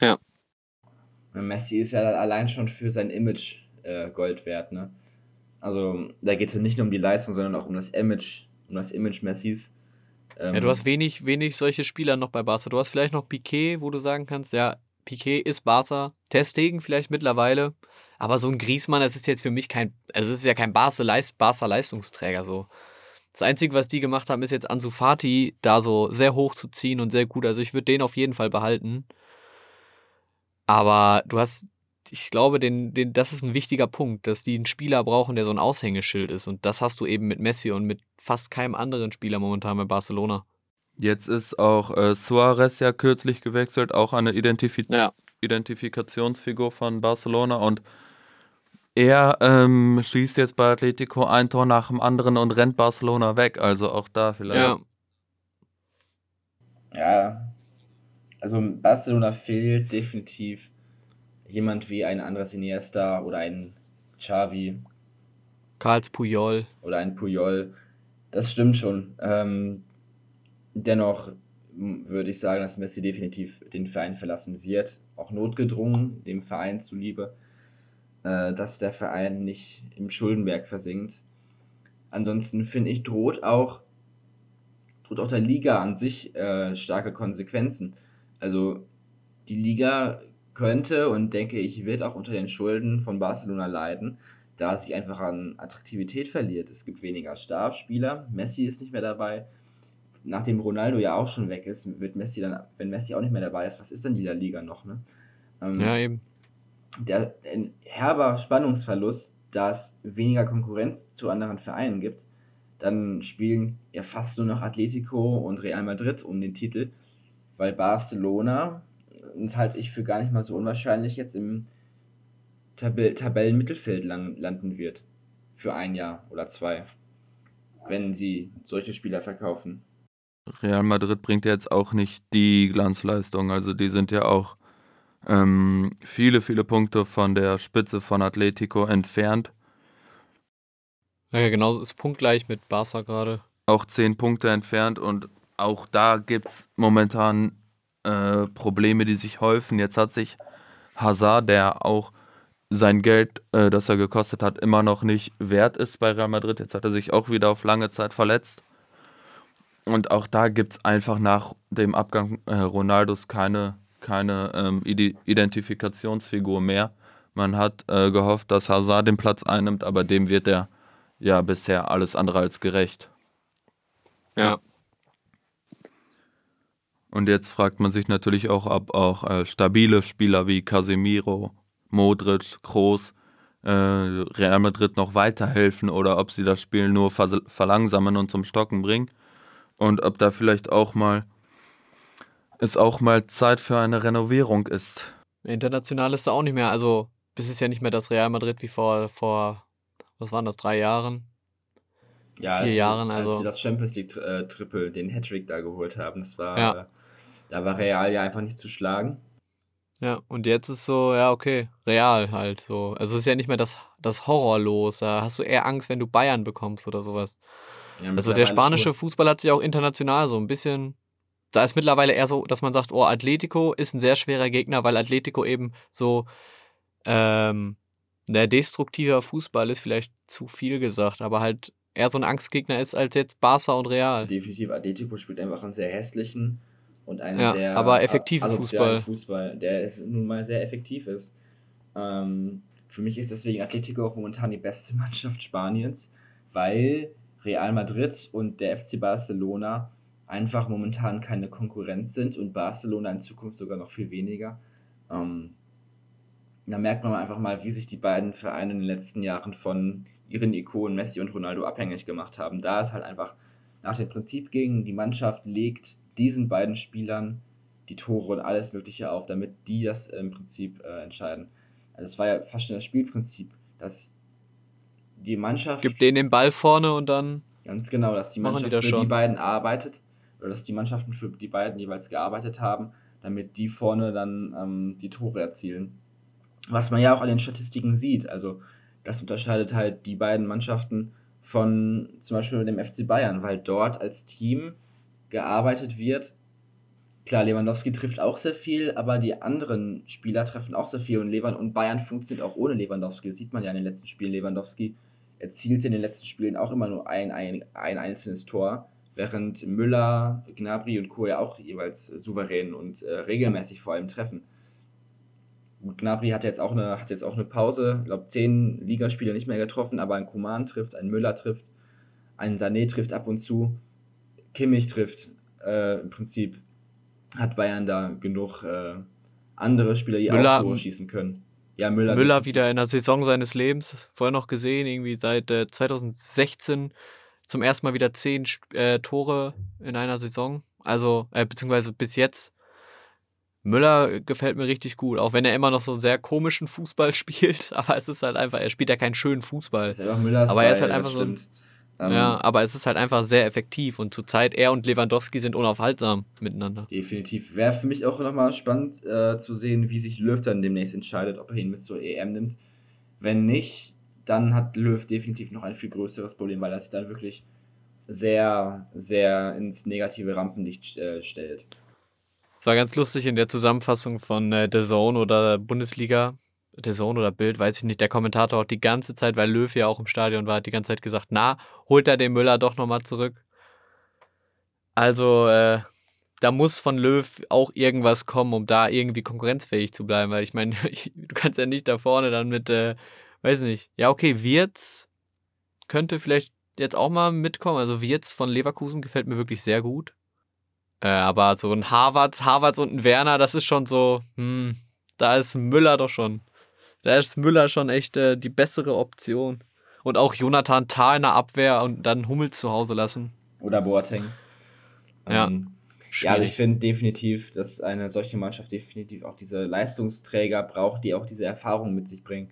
Ja. Messi ist ja allein schon für sein Image äh, Gold wert, ne? Also da geht es ja nicht nur um die Leistung, sondern auch um das Image um das Image Messis. Ähm, ja, du hast wenig, wenig solche Spieler noch bei Barca. Du hast vielleicht noch Piquet, wo du sagen kannst, ja, Piquet ist Barca. Testegen vielleicht mittlerweile. Aber so ein Griesmann, das ist jetzt für mich kein, also es ist ja kein Barca-Leistungsträger so. Das Einzige, was die gemacht haben, ist jetzt Ansu Fati da so sehr hoch zu ziehen und sehr gut. Also ich würde den auf jeden Fall behalten. Aber du hast ich glaube, den, den, das ist ein wichtiger Punkt, dass die einen Spieler brauchen, der so ein Aushängeschild ist. Und das hast du eben mit Messi und mit fast keinem anderen Spieler momentan bei Barcelona. Jetzt ist auch äh, Suarez ja kürzlich gewechselt, auch eine Identifiz ja. Identifikationsfigur von Barcelona. Und er ähm, schießt jetzt bei Atletico ein Tor nach dem anderen und rennt Barcelona weg. Also auch da vielleicht. Ja. Ja. Also Barcelona fehlt definitiv jemand wie ein Andres Iniesta oder ein Xavi. Karls Puyol. Oder ein Puyol. Das stimmt schon. Ähm, dennoch würde ich sagen, dass Messi definitiv den Verein verlassen wird. Auch notgedrungen, dem Verein zuliebe, äh, dass der Verein nicht im Schuldenberg versinkt. Ansonsten finde ich, droht auch droht auch der Liga an sich äh, starke Konsequenzen. Also die Liga könnte und denke ich, wird auch unter den Schulden von Barcelona leiden, da sie einfach an Attraktivität verliert. Es gibt weniger Starspieler, Messi ist nicht mehr dabei. Nachdem Ronaldo ja auch schon weg ist, wird Messi dann, wenn Messi auch nicht mehr dabei ist, was ist dann die Liga noch, ne? Ähm, ja, eben. Der, ein herber Spannungsverlust, da es weniger Konkurrenz zu anderen Vereinen gibt, dann spielen ja fast nur noch Atletico und Real Madrid um den Titel, weil Barcelona, das halte ich für gar nicht mal so unwahrscheinlich, jetzt im Tab Tabellenmittelfeld landen wird. Für ein Jahr oder zwei. Wenn sie solche Spieler verkaufen. Real Madrid bringt jetzt auch nicht die Glanzleistung. Also die sind ja auch ähm, viele, viele Punkte von der Spitze von Atletico entfernt. Ja, genau, ist punktgleich mit Barca gerade. Auch zehn Punkte entfernt und auch da gibt es momentan äh, Probleme, die sich häufen. Jetzt hat sich Hazard, der auch sein Geld, äh, das er gekostet hat, immer noch nicht wert ist bei Real Madrid. Jetzt hat er sich auch wieder auf lange Zeit verletzt. Und auch da gibt es einfach nach dem Abgang äh, Ronaldos keine, keine ähm, Identifikationsfigur mehr. Man hat äh, gehofft, dass Hazard den Platz einnimmt, aber dem wird er ja bisher alles andere als gerecht. Ja. Und jetzt fragt man sich natürlich auch, ob auch äh, stabile Spieler wie Casemiro Modric, Kroos, äh, Real Madrid noch weiterhelfen oder ob sie das Spiel nur verlangsamen und zum Stocken bringen. Und ob da vielleicht auch mal es auch mal Zeit für eine Renovierung ist. International ist da auch nicht mehr. Also, bis ist ja nicht mehr das Real Madrid wie vor, vor was waren das, drei Jahren? Ja, vier als, Jahren. Also. Als sie das Champions League äh, Triple, den Hattrick da geholt haben, das war, ja. da war Real ja einfach nicht zu schlagen. Ja, und jetzt ist so, ja, okay, real halt so. Also es ist ja nicht mehr das, das Horror los. Da hast du eher Angst, wenn du Bayern bekommst oder sowas. Ja, also der spanische. Fußball hat sich auch international so ein bisschen. Da ist mittlerweile eher so, dass man sagt, oh, Atletico ist ein sehr schwerer Gegner, weil Atletico eben so ähm, der destruktiver Fußball ist vielleicht zu viel gesagt, aber halt eher so ein Angstgegner ist als jetzt Barca und Real. Definitiv, Atletico spielt einfach einen sehr hässlichen und einen ja, sehr aber effektiven Fußball. Fußball, der nun mal sehr effektiv ist. Ähm, für mich ist deswegen Atletico auch momentan die beste Mannschaft Spaniens, weil Real Madrid und der FC Barcelona einfach momentan keine Konkurrenz sind und Barcelona in Zukunft sogar noch viel weniger. Ähm, da merkt man einfach mal, wie sich die beiden Vereine in den letzten Jahren von ihren Ikonen Messi und Ronaldo abhängig gemacht haben. Da es halt einfach nach dem Prinzip ging, die Mannschaft legt diesen beiden Spielern die Tore und alles Mögliche auf, damit die das im Prinzip äh, entscheiden. Also es war ja fast schon das Spielprinzip, dass die Mannschaft. Gibt denen den Ball vorne und dann. Ganz genau, dass die Mannschaft die für die beiden arbeitet, oder dass die Mannschaften für die beiden jeweils gearbeitet haben, damit die vorne dann ähm, die Tore erzielen. Was man ja auch an den Statistiken sieht. Also, das unterscheidet halt die beiden Mannschaften von zum Beispiel dem FC Bayern, weil dort als Team gearbeitet wird. Klar, Lewandowski trifft auch sehr viel, aber die anderen Spieler treffen auch sehr viel und Levan und Bayern funktioniert auch ohne Lewandowski. Das sieht man ja in den letzten Spielen. Lewandowski erzielte in den letzten Spielen auch immer nur ein, ein, ein einzelnes Tor, während Müller, Gnabry und Co. ja auch jeweils souverän und äh, regelmäßig vor allem treffen. Gut, Gnabry hat jetzt auch eine, hat jetzt auch eine Pause, ich glaube zehn Ligaspiele nicht mehr getroffen, aber ein Kuman trifft, ein Müller trifft, ein Sané trifft ab und zu. Kimmich trifft, äh, im Prinzip hat Bayern da genug äh, andere Spieler, die Müller, auch Tore schießen können. Ja, Müller. Müller wieder in der Saison seines Lebens. Vorher noch gesehen, irgendwie seit äh, 2016 zum ersten Mal wieder zehn äh, Tore in einer Saison. Also, äh, beziehungsweise bis jetzt. Müller gefällt mir richtig gut, auch wenn er immer noch so einen sehr komischen Fußball spielt. Aber es ist halt einfach, er spielt ja keinen schönen Fußball. Aber er ist halt einfach so ein, ähm, ja, aber es ist halt einfach sehr effektiv und zurzeit er und Lewandowski sind unaufhaltsam miteinander. Definitiv. Wäre für mich auch nochmal spannend äh, zu sehen, wie sich Löw dann demnächst entscheidet, ob er ihn mit zur EM nimmt. Wenn nicht, dann hat Löw definitiv noch ein viel größeres Problem, weil er sich dann wirklich sehr, sehr ins negative Rampenlicht äh, stellt. Es war ganz lustig in der Zusammenfassung von äh, The Zone oder Bundesliga der Sohn oder Bild, weiß ich nicht, der Kommentator hat die ganze Zeit, weil Löw ja auch im Stadion war, hat die ganze Zeit gesagt, na, holt er den Müller doch nochmal zurück. Also, äh, da muss von Löw auch irgendwas kommen, um da irgendwie konkurrenzfähig zu bleiben, weil ich meine, du kannst ja nicht da vorne dann mit, äh, weiß nicht, ja, okay, Wirtz könnte vielleicht jetzt auch mal mitkommen. Also Wirtz von Leverkusen gefällt mir wirklich sehr gut. Äh, aber so ein Harvards, Harvards und ein Werner, das ist schon so, hm, da ist Müller doch schon. Da ist Müller schon echt äh, die bessere Option. Und auch Jonathan Tah in der Abwehr und dann Hummels zu Hause lassen. Oder Boateng. Ja. Ähm, ja, also ich finde definitiv, dass eine solche Mannschaft definitiv auch diese Leistungsträger braucht, die auch diese Erfahrung mit sich bringen.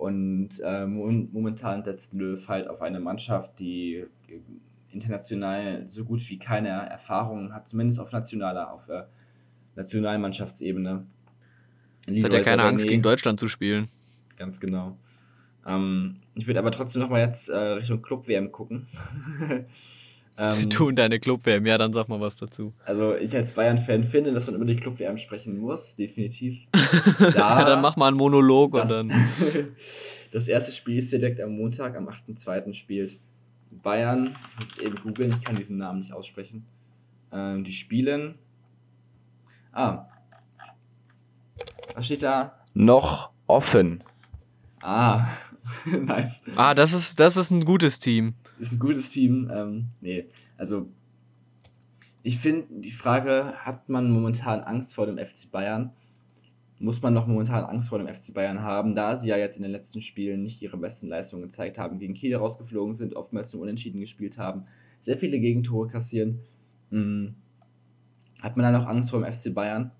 Und äh, momentan setzt Löw halt auf eine Mannschaft, die international so gut wie keine Erfahrung hat, zumindest auf nationaler, auf äh, Nationalmannschaftsebene. Es hat ja keine Angst, gegen Deutschland zu spielen. Ganz genau. Ähm, ich würde aber trotzdem nochmal jetzt äh, Richtung Club-WM gucken. ähm, du und deine Club-WM, ja, dann sag mal was dazu. Also ich als Bayern-Fan finde, dass man über die Club-WM sprechen muss, definitiv. Da, ja, dann mach mal einen Monolog das, und dann... das erste Spiel ist direkt am Montag, am 8.2. spielt Bayern, muss ich eben googeln, ich kann diesen Namen nicht aussprechen. Ähm, die spielen... Ah, was steht da? Noch offen. Ah, nice. Ah, das ist, das ist ein gutes Team. Ist ein gutes Team. Ähm, nee, also ich finde die Frage, hat man momentan Angst vor dem FC Bayern? Muss man noch momentan Angst vor dem FC Bayern haben, da sie ja jetzt in den letzten Spielen nicht ihre besten Leistungen gezeigt haben, gegen Kiel rausgeflogen sind, oftmals zum Unentschieden gespielt haben, sehr viele Gegentore kassieren. Hm. Hat man da noch Angst vor dem FC Bayern?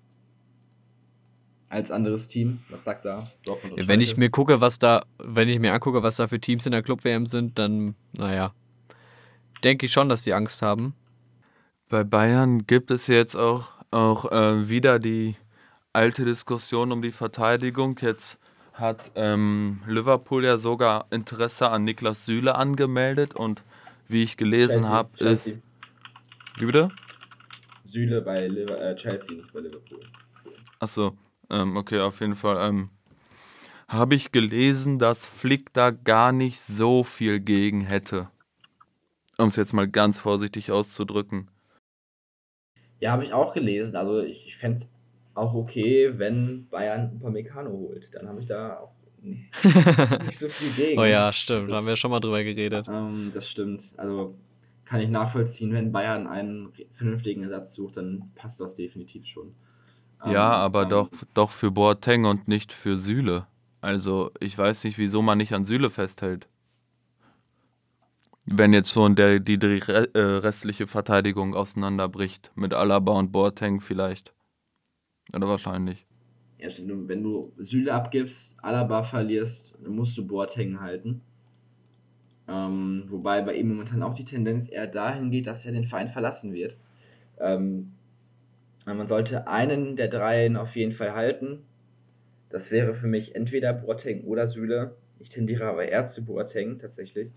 Als anderes Team. Was sagt da Dortmund? Ja, wenn ich mir gucke, was da, wenn ich mir angucke, was da für Teams in der Club WM sind, dann, naja, denke ich schon, dass die Angst haben. Bei Bayern gibt es jetzt auch, auch äh, wieder die alte Diskussion um die Verteidigung. Jetzt hat ähm, Liverpool ja sogar Interesse an Niklas Süle angemeldet und wie ich gelesen habe, ist. Wie bitte? Süle bei Liver äh, Chelsea, nicht bei Liverpool. Achso, ähm, okay, auf jeden Fall. Ähm, Habe ich gelesen, dass Flick da gar nicht so viel gegen hätte. Um es jetzt mal ganz vorsichtig auszudrücken. Ja, habe ich auch gelesen. Also ich, ich fände es auch okay, wenn Bayern Upamecano holt. Dann habe ich da auch nicht, so viel gegen. oh ja, stimmt. Das, da haben wir schon mal drüber geredet. Ähm, das stimmt. Also kann ich nachvollziehen, wenn Bayern einen vernünftigen Ersatz sucht, dann passt das definitiv schon. Ja, ähm, aber ähm, doch, doch für Boateng und nicht für Süle. Also ich weiß nicht, wieso man nicht an Süle festhält. Wenn jetzt schon der, die, die äh, restliche Verteidigung auseinanderbricht. Mit Alaba und Boateng vielleicht. Oder wahrscheinlich. Ja, wenn du Süle abgibst, Alaba verlierst, dann musst du Boateng halten. Ähm, wobei bei ihm momentan auch die Tendenz eher dahin geht, dass er den Verein verlassen wird. Ähm, man sollte einen der dreien auf jeden Fall halten. Das wäre für mich entweder Boateng oder Süle. Ich tendiere aber eher zu Boateng tatsächlich.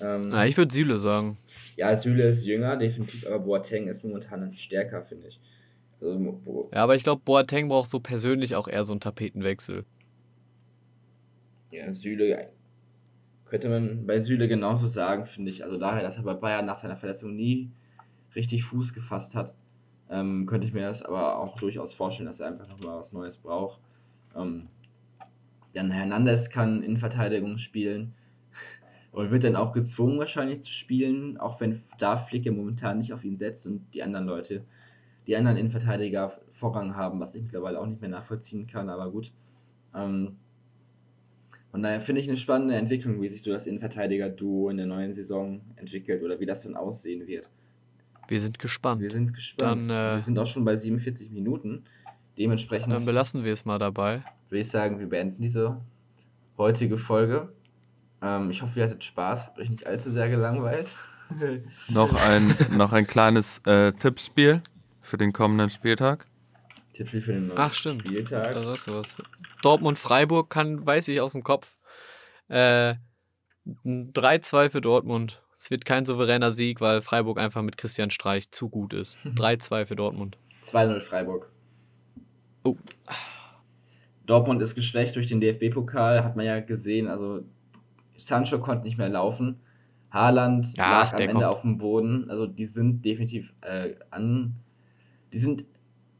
Ähm, ja, ich würde Süle sagen. Ja, Süle ist jünger, definitiv, aber Boateng ist momentan stärker, finde ich. Also, ja, aber ich glaube, Boateng braucht so persönlich auch eher so einen Tapetenwechsel. Ja, Süle könnte man bei Süle genauso sagen, finde ich. Also daher, dass er bei Bayern nach seiner Verletzung nie richtig Fuß gefasst hat ähm, könnte ich mir das aber auch durchaus vorstellen, dass er einfach nochmal was Neues braucht. Ähm, Jan Hernandez kann in Verteidigung spielen und wird dann auch gezwungen wahrscheinlich zu spielen, auch wenn da Flicke momentan nicht auf ihn setzt und die anderen Leute, die anderen Innenverteidiger Vorrang haben, was ich mittlerweile auch nicht mehr nachvollziehen kann, aber gut. Ähm, von daher finde ich eine spannende Entwicklung, wie sich so das Innenverteidiger-Duo in der neuen Saison entwickelt oder wie das dann aussehen wird. Wir sind gespannt. Wir sind gespannt. Dann, äh, wir sind auch schon bei 47 Minuten. Dementsprechend. Dann belassen wir es mal dabei. Würde ich sagen, wir beenden diese heutige Folge. Ähm, ich hoffe, ihr hattet Spaß, habt euch nicht allzu sehr gelangweilt. noch, ein, noch ein kleines äh, Tippspiel für den kommenden Spieltag. Tippspiel für den neuen Ach, stimmt. Spieltag. Da sagst du was. Dortmund-Freiburg kann, weiß ich aus dem Kopf. Äh, 3-2 für Dortmund. Es wird kein souveräner Sieg, weil Freiburg einfach mit Christian Streich zu gut ist. 3-2 für Dortmund. 2-0 Freiburg. Oh. Dortmund ist geschwächt durch den DFB-Pokal, hat man ja gesehen. Also Sancho konnte nicht mehr laufen. Haaland Ja, lag am der Ende kommt. auf dem Boden. Also die sind definitiv äh, an. Die sind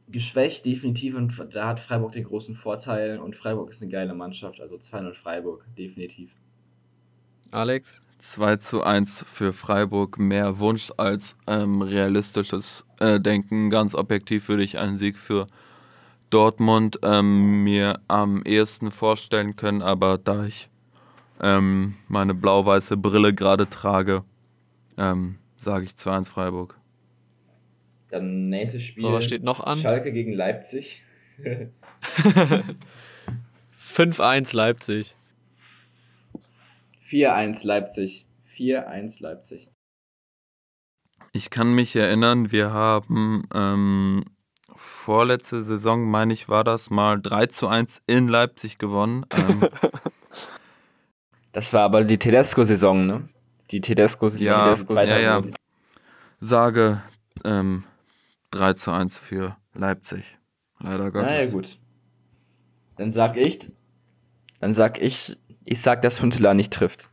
geschwächt, definitiv. Und da hat Freiburg den großen Vorteil. Und Freiburg ist eine geile Mannschaft. Also 2-0 Freiburg, definitiv. Alex? 2 zu 1 für Freiburg. Mehr Wunsch als ähm, realistisches äh, Denken. Ganz objektiv würde ich einen Sieg für Dortmund ähm, mir am ehesten vorstellen können. Aber da ich ähm, meine blau-weiße Brille gerade trage, ähm, sage ich 2-1 Freiburg. Dann nächstes Spiel. So, was steht noch an? Schalke gegen Leipzig. 5-1 Leipzig. 4-1 Leipzig. 4-1 Leipzig. Ich kann mich erinnern, wir haben ähm, vorletzte Saison, meine ich, war das mal 3 zu 1 in Leipzig gewonnen. Ähm, Das war aber die Tedesco-Saison, ne? Die Tedesco-Saison. Ja, Tedesco ja, ja. sage ähm, 3 zu 1 für Leipzig. Leider Gottes. Na ja, gut. Dann sag ich, dann sag ich, ich sag, dass Huntela nicht trifft.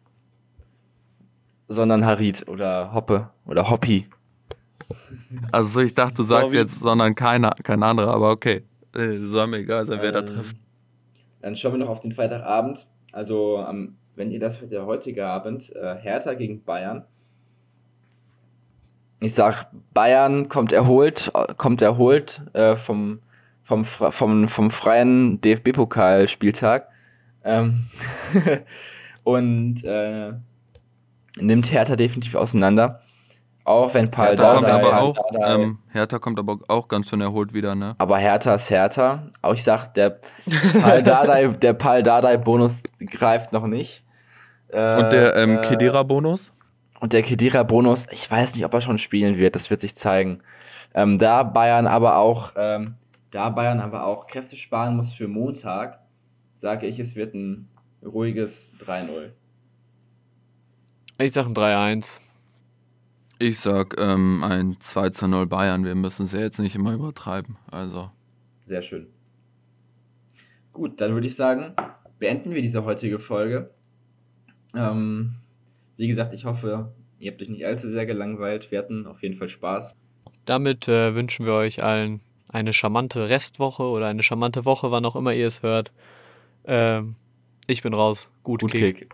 Sondern Harit oder Hoppe oder Hoppi. Also ich dachte, du sagst jetzt, sondern keiner, kein anderer, aber okay. Äh, Soll mir egal sein, wer da Ähm, trifft. Dann schauen wir noch auf den Freitagabend. Also, am- wenn ihr das hört, der heutige Abend, äh, Hertha gegen Bayern. Ich sag, Bayern kommt erholt, äh, kommt erholt äh, vom, vom, vom, vom freien DFB-Pokalspieltag ähm, und äh, nimmt Hertha definitiv auseinander. Auch wenn Paul Hertha kommt aber auch, ähm, Hertha kommt aber auch ganz schön erholt wieder, ne? aber Hertha ist Hertha. Auch ich sag, der Pal Dardai, der Pal Dardai Bonus greift noch nicht. Äh, Und der ähm, äh, Kedira-Bonus? Und der Kedira Bonus, ich weiß nicht, ob er schon spielen wird, das wird sich zeigen. Ähm, da Bayern aber auch, ähm, da Bayern aber auch Kräfte sparen muss für Montag, sage ich, es wird ein ruhiges 3-0. Ich sag ein 3-1. Ich sag ähm, ein 2 zu 0 Bayern. Wir müssen es ja jetzt nicht immer übertreiben. Also. Sehr schön. Gut, dann würde ich sagen, beenden wir diese heutige Folge. Ähm, wie gesagt, ich hoffe, ihr habt euch nicht allzu sehr gelangweilt. Wir hatten auf jeden Fall Spaß. Damit äh, wünschen wir euch allen eine charmante Restwoche oder eine charmante Woche, wann auch immer ihr es hört. Ähm, ich bin raus. Gut, Gut Kick. Kick.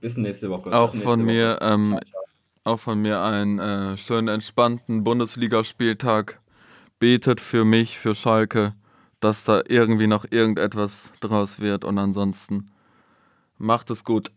Bis nächste Woche. Auch Bis von nächste mir, Woche. ähm, Ciao, ciao. auch von mir einen äh, schönen, entspannten Bundesligaspieltag. Betet für mich, für Schalke, dass da irgendwie noch irgendetwas draus wird. Und ansonsten macht es gut.